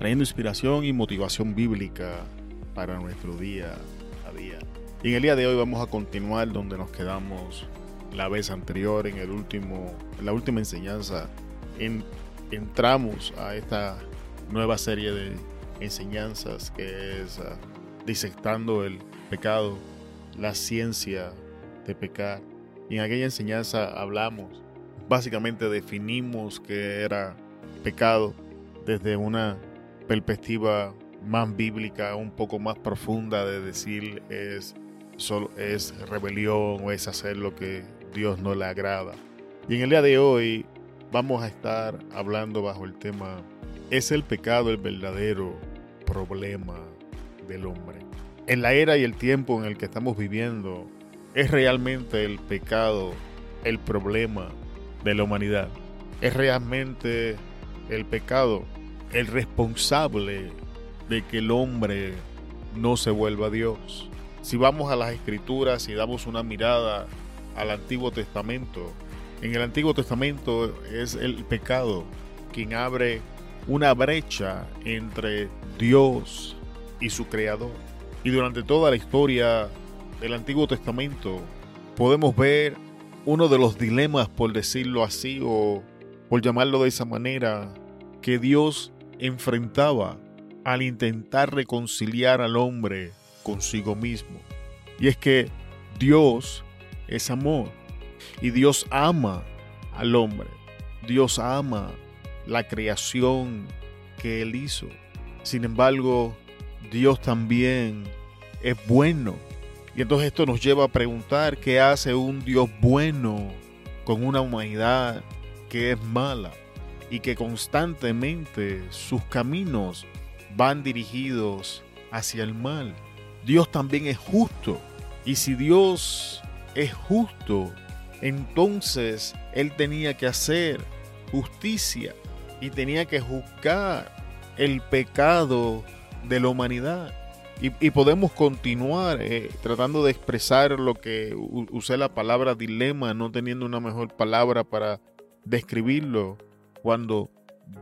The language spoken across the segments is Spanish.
trayendo inspiración y motivación bíblica para nuestro día a día. Y en el día de hoy vamos a continuar donde nos quedamos la vez anterior, en, el último, en la última enseñanza. En, entramos a esta nueva serie de enseñanzas que es uh, disectando el pecado, la ciencia de pecar. Y en aquella enseñanza hablamos, básicamente definimos que era pecado desde una perspectiva más bíblica, un poco más profunda de decir es, solo, es rebelión o es hacer lo que Dios no le agrada. Y en el día de hoy vamos a estar hablando bajo el tema ¿Es el pecado el verdadero problema del hombre? En la era y el tiempo en el que estamos viviendo, ¿es realmente el pecado el problema de la humanidad? ¿Es realmente el pecado el responsable de que el hombre no se vuelva a Dios? Si vamos a las escrituras y damos una mirada al Antiguo Testamento, en el Antiguo Testamento es el pecado quien abre una brecha entre Dios y su creador. Y durante toda la historia del Antiguo Testamento podemos ver uno de los dilemas, por decirlo así, o por llamarlo de esa manera, que Dios enfrentaba al intentar reconciliar al hombre consigo mismo. Y es que Dios es amor y Dios ama al hombre. Dios ama la creación que Él hizo. Sin embargo, Dios también es bueno. Y entonces esto nos lleva a preguntar qué hace un Dios bueno con una humanidad que es mala y que constantemente sus caminos van dirigidos hacia el mal. Dios también es justo. Y si Dios es justo, entonces Él tenía que hacer justicia y tenía que juzgar el pecado de la humanidad. Y, podemos continuar eh, tratando de expresar lo que usé la palabra dilema, no teniendo una mejor palabra para describirlo, cuando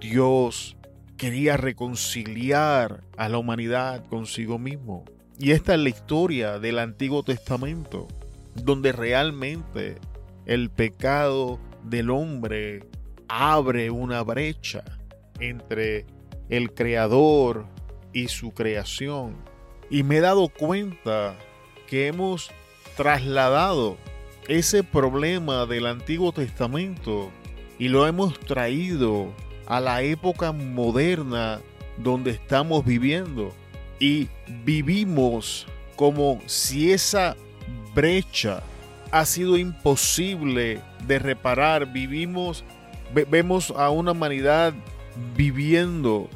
Dios quería reconciliar a la humanidad consigo mismo. Y esta es la historia del Antiguo Testamento, donde realmente el pecado del hombre abre una brecha entre el creador y su creación. Y me he dado cuenta que hemos trasladado ese problema del Antiguo Testamento y lo hemos traído a la época moderna donde estamos viviendo. Y vivimos como si esa brecha ha sido imposible de reparar. Vivimos, vemos a una humanidad viviendo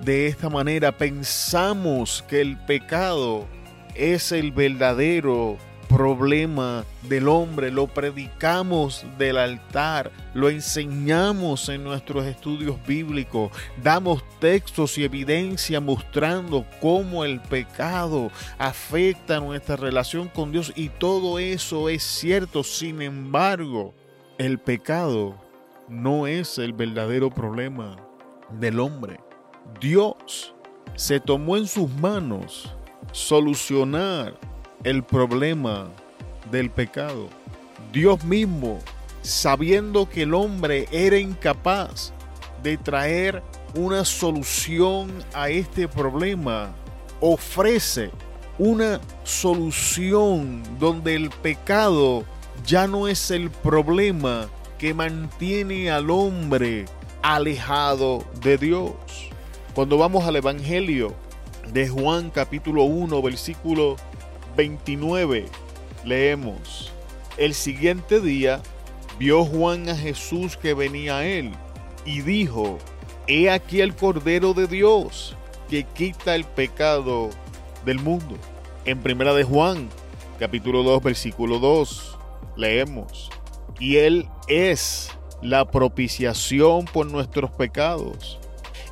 de esta manera. Pensamos que el pecado es el verdadero problema del hombre, lo predicamos del altar, lo enseñamos en nuestros estudios bíblicos, damos textos y evidencia mostrando cómo el pecado afecta nuestra relación con Dios y todo eso es cierto, sin embargo, el pecado no es el verdadero problema del hombre. Dios se tomó en sus manos solucionar el problema del pecado. Dios mismo, sabiendo que el hombre era incapaz de traer una solución a este problema, ofrece una solución donde el pecado ya no es el problema que mantiene al hombre alejado de Dios. Cuando vamos al Evangelio de Juan capítulo 1 versículo 29 leemos, el siguiente día vio Juan a Jesús que venía a él y dijo, He aquí el Cordero de Dios que quita el pecado del mundo. En Primera de Juan, capítulo 2, versículo 2, leemos, y Él es la propiciación por nuestros pecados,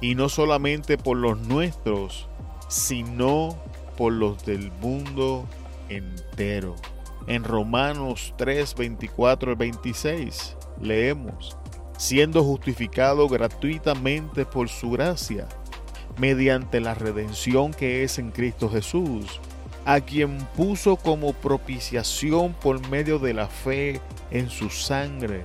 y no solamente por los nuestros, sino por los del mundo entero. En Romanos 3, 24 al 26 leemos, siendo justificado gratuitamente por su gracia, mediante la redención que es en Cristo Jesús, a quien puso como propiciación por medio de la fe en su sangre,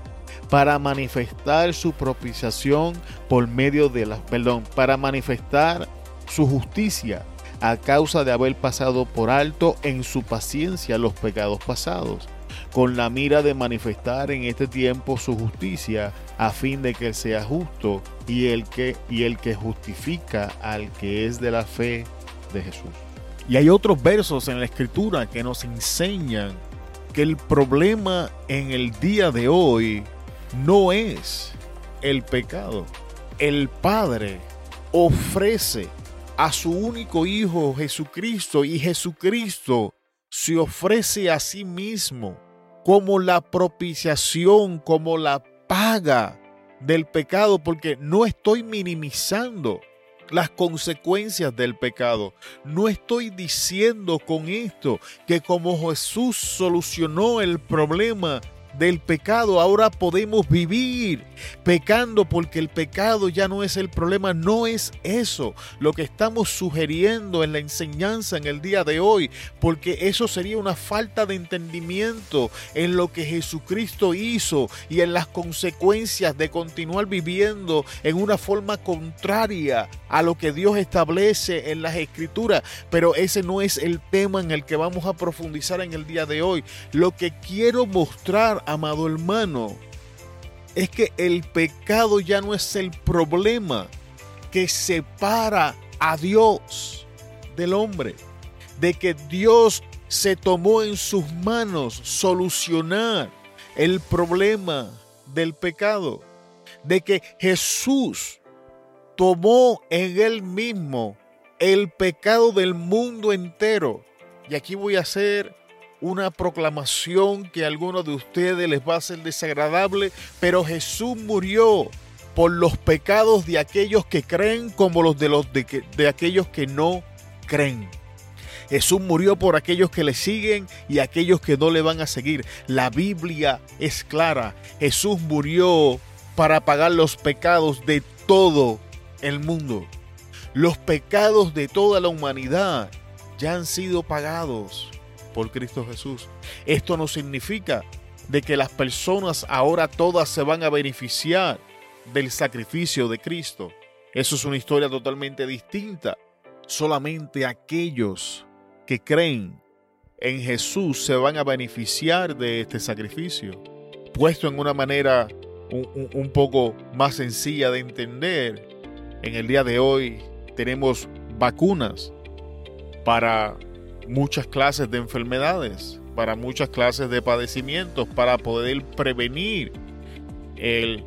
para manifestar su propiciación por medio de la, perdón, para manifestar su justicia a causa de haber pasado por alto en su paciencia los pecados pasados, con la mira de manifestar en este tiempo su justicia, a fin de que sea justo y el que, y el que justifica al que es de la fe de Jesús. Y hay otros versos en la escritura que nos enseñan que el problema en el día de hoy no es el pecado. El Padre ofrece a su único Hijo Jesucristo y Jesucristo se ofrece a sí mismo como la propiciación, como la paga del pecado, porque no estoy minimizando las consecuencias del pecado. No estoy diciendo con esto que como Jesús solucionó el problema del pecado, ahora podemos vivir pecando porque el pecado ya no es el problema, no es eso lo que estamos sugiriendo en la enseñanza en el día de hoy, porque eso sería una falta de entendimiento en lo que Jesucristo hizo y en las consecuencias de continuar viviendo en una forma contraria a lo que Dios establece en las escrituras, pero ese no es el tema en el que vamos a profundizar en el día de hoy. Lo que quiero mostrar amado hermano, es que el pecado ya no es el problema que separa a Dios del hombre. De que Dios se tomó en sus manos solucionar el problema del pecado. De que Jesús tomó en él mismo el pecado del mundo entero. Y aquí voy a hacer una proclamación que a algunos de ustedes les va a ser desagradable, pero Jesús murió por los pecados de aquellos que creen como los de, los de, aquellos que no creen. Jesús murió por aquellos que le siguen y aquellos que no le van a seguir. La Biblia es clara. Jesús murió para pagar los pecados de todo el mundo. Los pecados de toda la humanidad ya han sido pagados por Cristo Jesús. Esto no significa de que las personas ahora todas se van a beneficiar del sacrificio de Cristo. Eso es una historia totalmente distinta. Solamente aquellos que creen en Jesús se van a beneficiar de este sacrificio. Puesto en una manera un, un, poco más sencilla de entender, en el día de hoy tenemos vacunas para muchas clases de enfermedades, para muchas clases de padecimientos, para poder prevenir el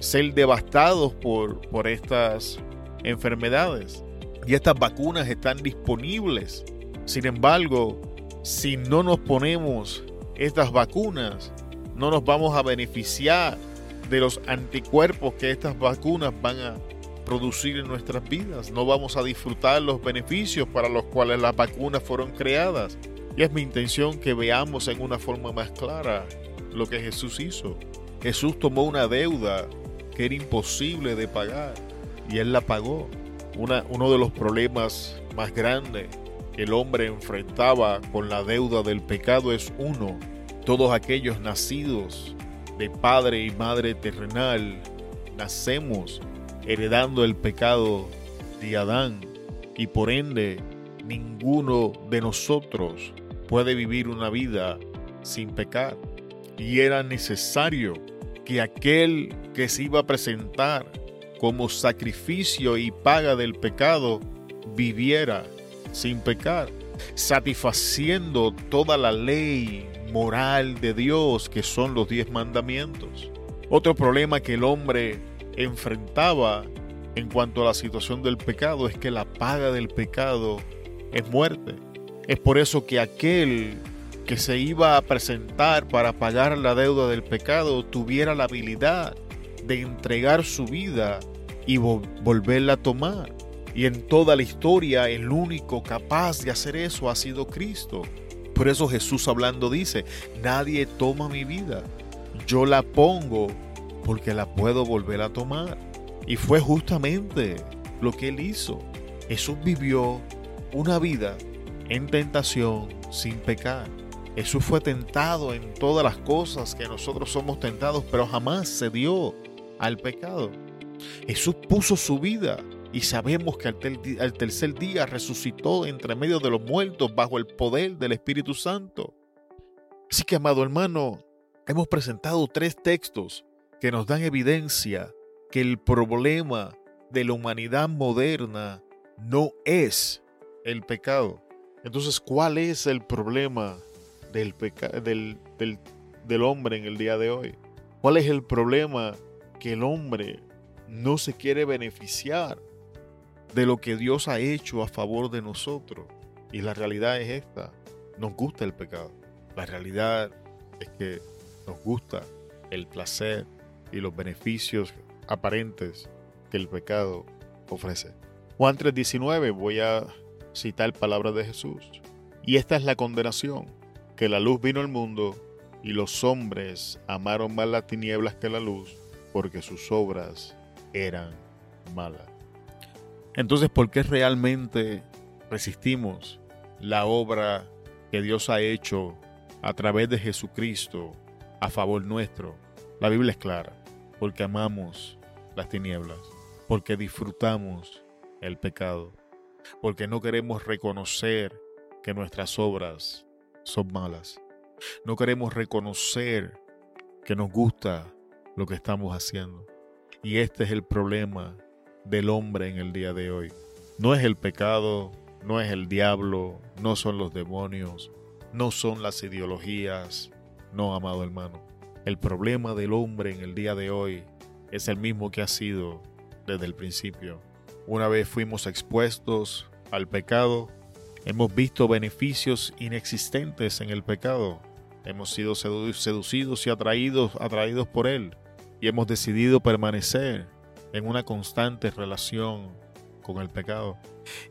ser devastados por, por estas enfermedades. Y estas vacunas están disponibles. Sin embargo, si no nos ponemos estas vacunas, no nos vamos a beneficiar de los anticuerpos que estas vacunas van a producir en nuestras vidas. No vamos a disfrutar los beneficios para los cuales las vacunas fueron creadas. Y es mi intención que veamos en una forma más clara lo que Jesús hizo. Jesús tomó una deuda que era imposible de pagar y Él la pagó. Una, uno de los problemas más grandes que el hombre enfrentaba con la deuda del pecado es uno. Todos aquellos nacidos de padre y madre terrenal nacemos heredando el pecado de Adán y por ende ninguno de nosotros puede vivir una vida sin pecar. Y era necesario que aquel que se iba a presentar como sacrificio y paga del pecado viviera sin pecar, satisfaciendo toda la ley moral de Dios que son los diez mandamientos. Otro problema que el hombre enfrentaba en cuanto a la situación del pecado es que la paga del pecado es muerte. Es por eso que aquel que se iba a presentar para pagar la deuda del pecado tuviera la habilidad de entregar su vida y volverla a tomar. Y en toda la historia el único capaz de hacer eso ha sido Cristo. Por eso Jesús hablando dice, nadie toma mi vida, yo la pongo porque la puedo volver a tomar. Y fue justamente lo que él hizo. Jesús vivió una vida en tentación sin pecar. Jesús fue tentado en todas las cosas que nosotros somos tentados, pero jamás se dio al pecado. Jesús puso su vida y sabemos que al, tercer día resucitó entre medio de los muertos bajo el poder del Espíritu Santo. Así que, amado hermano, hemos presentado tres textos que nos dan evidencia que el problema de la humanidad moderna no es el pecado. Entonces, ¿cuál es el problema del, del, del hombre en el día de hoy? ¿Cuál es el problema que el hombre no se quiere beneficiar de lo que Dios ha hecho a favor de nosotros. Y la realidad es esta, nos gusta el pecado. La realidad es que nos gusta el placer y los beneficios aparentes que el pecado ofrece. Juan 3:19, voy a citar palabras de Jesús. Y esta es la condenación, que la luz vino al mundo y los hombres amaron más las tinieblas que la luz, porque sus obras eran malas. Entonces, ¿por qué realmente resistimos la obra que Dios ha hecho a través de Jesucristo a favor nuestro? La Biblia es clara, porque amamos las tinieblas, porque disfrutamos el pecado, porque no queremos reconocer que nuestras obras son malas. No queremos reconocer que nos gusta lo que estamos haciendo. Y este es el problema del hombre en el día de hoy. No es el pecado, no es el diablo, no son los demonios, no son las ideologías, no, amado hermano. El problema del hombre en el día de hoy es el mismo que ha sido desde el principio. Una vez fuimos expuestos al pecado, hemos visto beneficios inexistentes en el pecado. Hemos sido seducidos y atraídos, atraídos por él y hemos decidido permanecer en una constante relación con el pecado.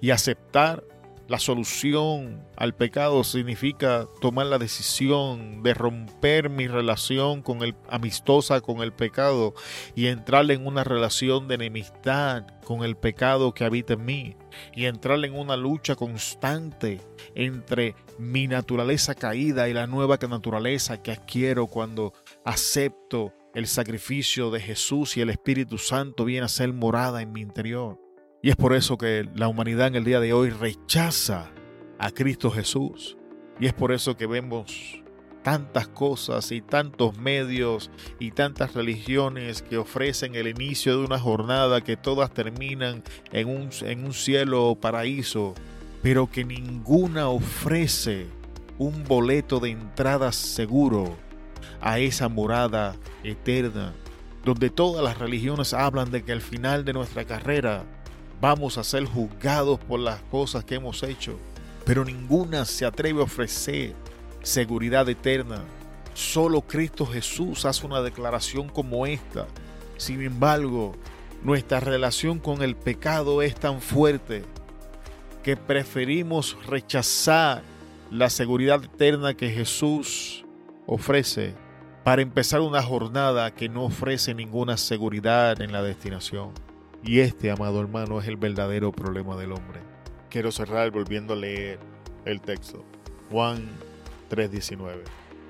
Y aceptar la solución al pecado significa tomar la decisión de romper mi relación con el amistosa con el pecado y entrar en una relación de enemistad con el pecado que habita en mí y entrar en una lucha constante entre mi naturaleza caída y la nueva naturaleza que adquiero cuando acepto el sacrificio de Jesús y el Espíritu Santo viene a ser morada en mi interior. Y es por eso que la humanidad en el día de hoy rechaza a Cristo Jesús. Y es por eso que vemos tantas cosas y tantos medios y tantas religiones que ofrecen el inicio de una jornada que todas terminan en un, en un cielo o paraíso, pero que ninguna ofrece un boleto de entrada seguro a esa morada eterna, donde todas las religiones hablan de que al final de nuestra carrera vamos a ser juzgados por las cosas que hemos hecho, pero ninguna se atreve a ofrecer seguridad eterna. Solo Cristo Jesús hace una declaración como esta. Sin embargo, nuestra relación con el pecado es tan fuerte que preferimos rechazar la seguridad eterna que Jesús ofrece para empezar una jornada que no ofrece ninguna seguridad en la destinación. Y este, amado hermano, es el verdadero problema del hombre. Quiero cerrar volviendo a leer el texto. Juan 3:19.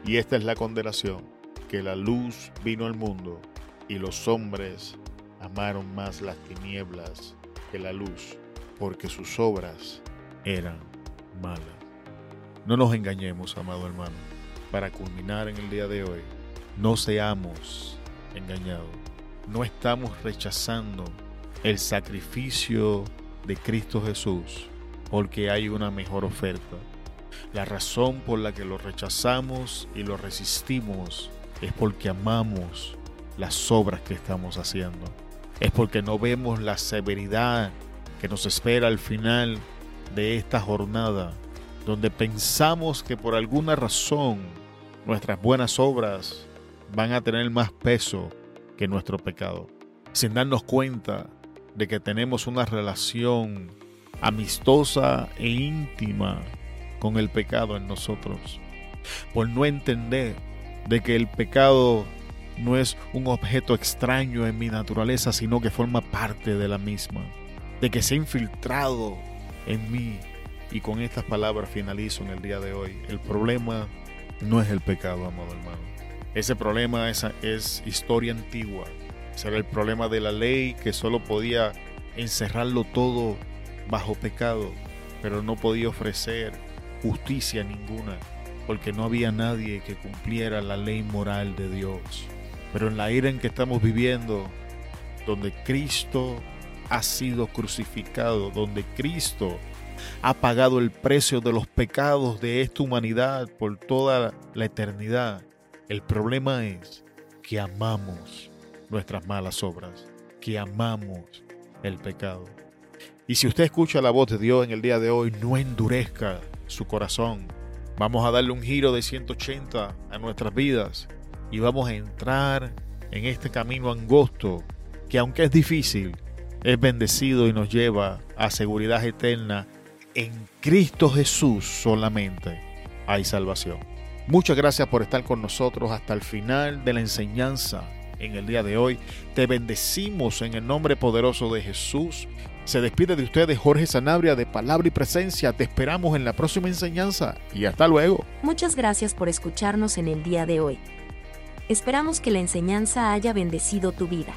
Y esta es la condenación, que la luz vino al mundo y los hombres amaron más las tinieblas que la luz, porque sus obras eran malas. No nos engañemos, amado hermano para culminar en el día de hoy, no seamos engañados. No estamos rechazando el sacrificio de Cristo Jesús porque hay una mejor oferta. La razón por la que lo rechazamos y lo resistimos es porque amamos las obras que estamos haciendo. es porque no vemos la severidad que nos espera al final de esta jornada, donde pensamos que por alguna razón nuestras buenas obras van a tener más peso que nuestro pecado, sin darnos cuenta de que tenemos una relación amistosa e íntima con el pecado en nosotros, por no entender de que el pecado no es un objeto extraño en mi naturaleza, sino que forma parte de la misma, de que se ha infiltrado en mí. Y con estas palabras finalizo en el día de hoy. El problema no es el pecado, amado hermano. Ese problema es, es historia antigua. Ese era el problema de la ley que solo podía encerrarlo todo bajo pecado, pero no podía ofrecer justicia ninguna, porque no había nadie que cumpliera la ley moral de Dios. Pero en la era en que estamos viviendo, donde Cristo ha sido crucificado, donde Cristo ha pagado el precio de los pecados de esta humanidad por toda la eternidad, el problema es que amamos nuestras malas obras, que amamos el pecado. Y si usted escucha la voz de Dios en el día de hoy, no endurezca su corazón. Vamos a darle un giro de 180 a nuestras vidas y vamos a entrar en este camino angosto que aunque es difícil, es bendecido y nos lleva a seguridad eterna. En Cristo Jesús solamente hay salvación. Muchas gracias por estar con nosotros hasta el final de la enseñanza en el día de hoy. Te bendecimos en el nombre poderoso de Jesús. Se despide de ustedes Jorge Sanabria de Palabra y Presencia. Te esperamos en la próxima enseñanza y hasta luego. Muchas gracias por escucharnos en el día de hoy. Esperamos que la enseñanza haya bendecido tu vida.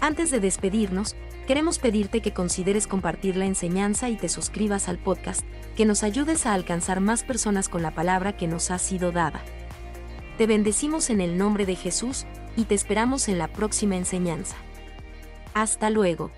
Antes de despedirnos, queremos pedirte que consideres compartir la enseñanza y te suscribas al podcast, que nos ayudes a alcanzar más personas con la palabra que nos ha sido dada. Te bendecimos en el nombre de Jesús y te esperamos en la próxima enseñanza. Hasta luego.